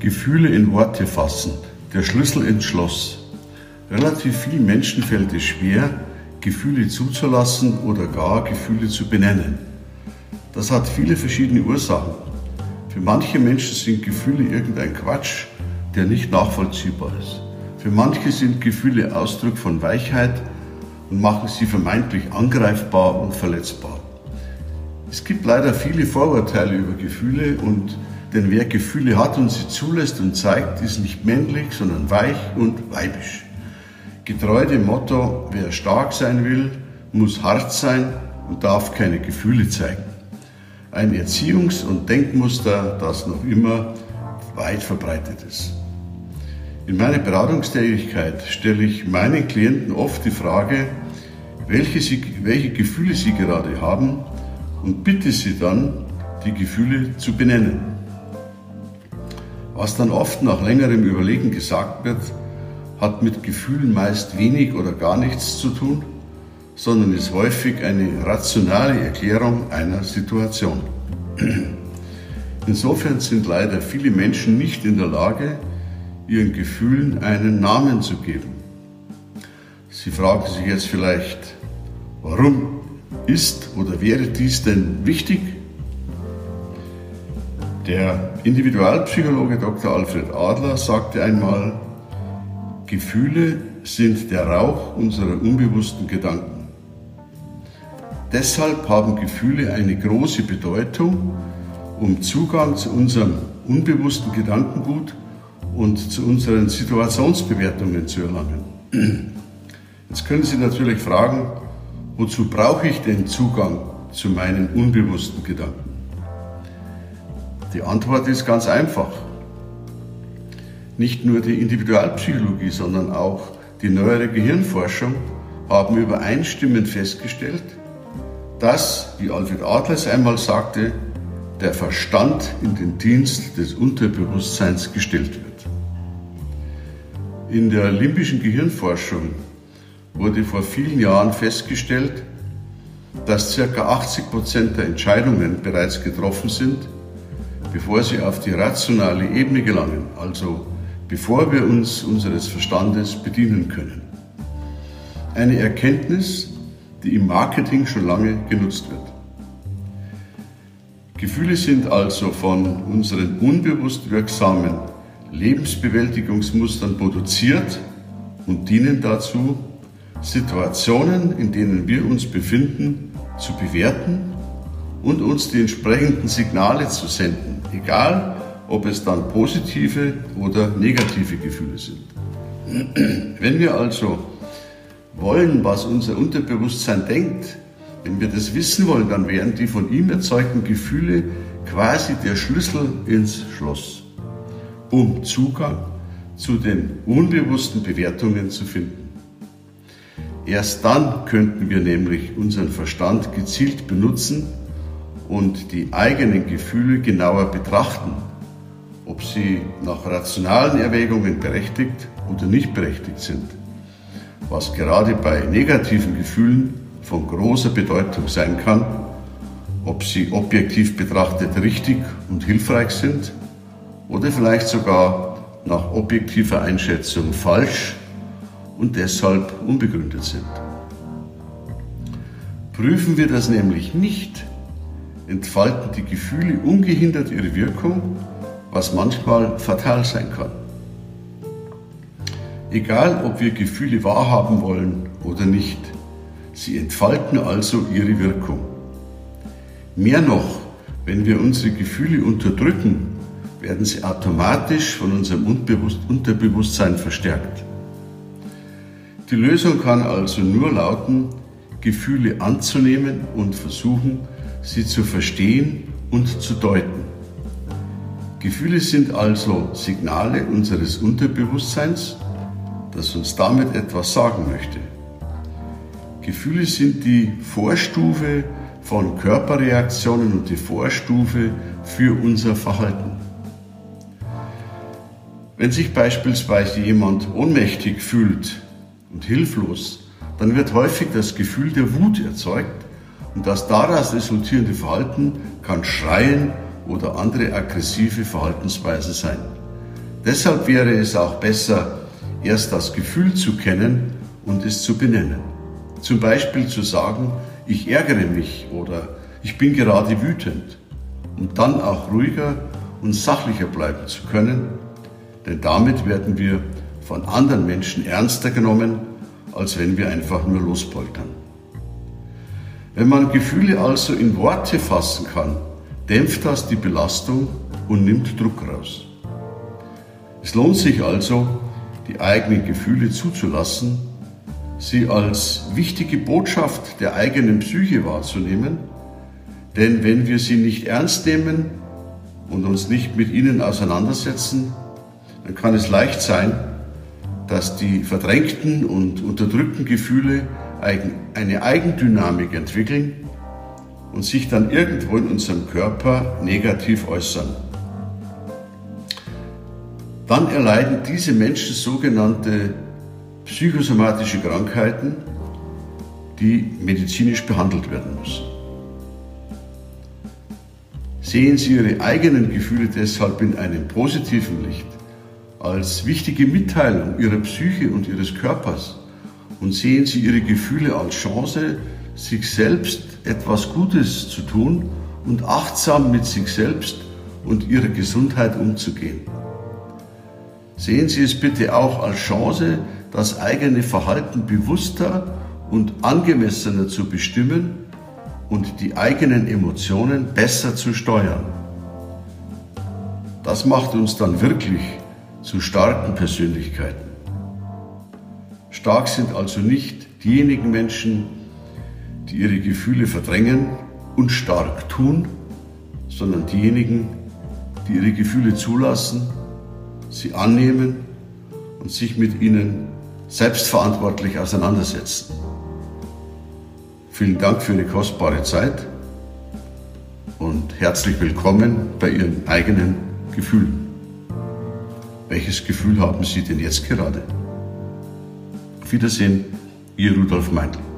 Gefühle in Worte fassen, der Schlüssel ins Schloss. Relativ vielen Menschen fällt es schwer, Gefühle zuzulassen oder gar Gefühle zu benennen. Das hat viele verschiedene Ursachen. Für manche Menschen sind Gefühle irgendein Quatsch, der nicht nachvollziehbar ist. Für manche sind Gefühle Ausdruck von Weichheit und machen sie vermeintlich angreifbar und verletzbar. Es gibt leider viele Vorurteile über Gefühle und denn wer Gefühle hat und sie zulässt und zeigt, ist nicht männlich, sondern weich und weibisch. Getreu dem Motto, wer stark sein will, muss hart sein und darf keine Gefühle zeigen. Ein Erziehungs- und Denkmuster, das noch immer weit verbreitet ist. In meiner Beratungstätigkeit stelle ich meinen Klienten oft die Frage, welche, sie, welche Gefühle sie gerade haben und bitte sie dann, die Gefühle zu benennen. Was dann oft nach längerem Überlegen gesagt wird, hat mit Gefühlen meist wenig oder gar nichts zu tun, sondern ist häufig eine rationale Erklärung einer Situation. Insofern sind leider viele Menschen nicht in der Lage, ihren Gefühlen einen Namen zu geben. Sie fragen sich jetzt vielleicht, warum ist oder wäre dies denn wichtig? Der Individualpsychologe Dr. Alfred Adler sagte einmal, Gefühle sind der Rauch unserer unbewussten Gedanken. Deshalb haben Gefühle eine große Bedeutung, um Zugang zu unserem unbewussten Gedankengut und zu unseren Situationsbewertungen zu erlangen. Jetzt können Sie natürlich fragen, wozu brauche ich den Zugang zu meinen unbewussten Gedanken? Die Antwort ist ganz einfach. Nicht nur die Individualpsychologie, sondern auch die neuere Gehirnforschung haben übereinstimmend festgestellt, dass, wie Alfred Adlers einmal sagte, der Verstand in den Dienst des Unterbewusstseins gestellt wird. In der limbischen Gehirnforschung wurde vor vielen Jahren festgestellt, dass ca. 80 Prozent der Entscheidungen bereits getroffen sind, bevor sie auf die rationale Ebene gelangen, also bevor wir uns unseres Verstandes bedienen können. Eine Erkenntnis, die im Marketing schon lange genutzt wird. Gefühle sind also von unseren unbewusst wirksamen Lebensbewältigungsmustern produziert und dienen dazu, Situationen, in denen wir uns befinden, zu bewerten und uns die entsprechenden Signale zu senden, egal ob es dann positive oder negative Gefühle sind. Wenn wir also wollen, was unser Unterbewusstsein denkt, wenn wir das wissen wollen, dann wären die von ihm erzeugten Gefühle quasi der Schlüssel ins Schloss, um Zugang zu den unbewussten Bewertungen zu finden. Erst dann könnten wir nämlich unseren Verstand gezielt benutzen und die eigenen Gefühle genauer betrachten, ob sie nach rationalen Erwägungen berechtigt oder nicht berechtigt sind, was gerade bei negativen Gefühlen von großer Bedeutung sein kann, ob sie objektiv betrachtet richtig und hilfreich sind oder vielleicht sogar nach objektiver Einschätzung falsch und deshalb unbegründet sind. Prüfen wir das nämlich nicht, entfalten die Gefühle ungehindert ihre Wirkung, was manchmal fatal sein kann. Egal, ob wir Gefühle wahrhaben wollen oder nicht, sie entfalten also ihre Wirkung. Mehr noch, wenn wir unsere Gefühle unterdrücken, werden sie automatisch von unserem Unterbewusstsein verstärkt. Die Lösung kann also nur lauten, Gefühle anzunehmen und versuchen, sie zu verstehen und zu deuten. Gefühle sind also Signale unseres Unterbewusstseins, das uns damit etwas sagen möchte. Gefühle sind die Vorstufe von Körperreaktionen und die Vorstufe für unser Verhalten. Wenn sich beispielsweise jemand ohnmächtig fühlt und hilflos, dann wird häufig das Gefühl der Wut erzeugt und das daraus resultierende Verhalten kann Schreien oder andere aggressive Verhaltensweise sein. Deshalb wäre es auch besser, erst das Gefühl zu kennen und es zu benennen. Zum Beispiel zu sagen, ich ärgere mich oder ich bin gerade wütend, um dann auch ruhiger und sachlicher bleiben zu können, denn damit werden wir von anderen Menschen ernster genommen, als wenn wir einfach nur lospoltern. Wenn man Gefühle also in Worte fassen kann, dämpft das die Belastung und nimmt Druck raus. Es lohnt sich also, die eigenen Gefühle zuzulassen, sie als wichtige Botschaft der eigenen Psyche wahrzunehmen, denn wenn wir sie nicht ernst nehmen und uns nicht mit ihnen auseinandersetzen, dann kann es leicht sein, dass die verdrängten und unterdrückten Gefühle eine Eigendynamik entwickeln und sich dann irgendwo in unserem Körper negativ äußern. Dann erleiden diese Menschen sogenannte psychosomatische Krankheiten, die medizinisch behandelt werden müssen. Sehen Sie Ihre eigenen Gefühle deshalb in einem positiven Licht, als wichtige Mitteilung Ihrer Psyche und Ihres Körpers und sehen Sie Ihre Gefühle als Chance, sich selbst etwas Gutes zu tun und achtsam mit sich selbst und ihrer Gesundheit umzugehen. Sehen Sie es bitte auch als Chance, das eigene Verhalten bewusster und angemessener zu bestimmen und die eigenen Emotionen besser zu steuern. Das macht uns dann wirklich zu starken Persönlichkeiten. Stark sind also nicht diejenigen Menschen, die ihre Gefühle verdrängen und stark tun, sondern diejenigen, die ihre Gefühle zulassen, sie annehmen und sich mit ihnen selbstverantwortlich auseinandersetzen. Vielen Dank für Ihre kostbare Zeit und herzlich willkommen bei Ihren eigenen Gefühlen. Welches Gefühl haben Sie denn jetzt gerade? Wiedersehen, Ihr Rudolf Meindl.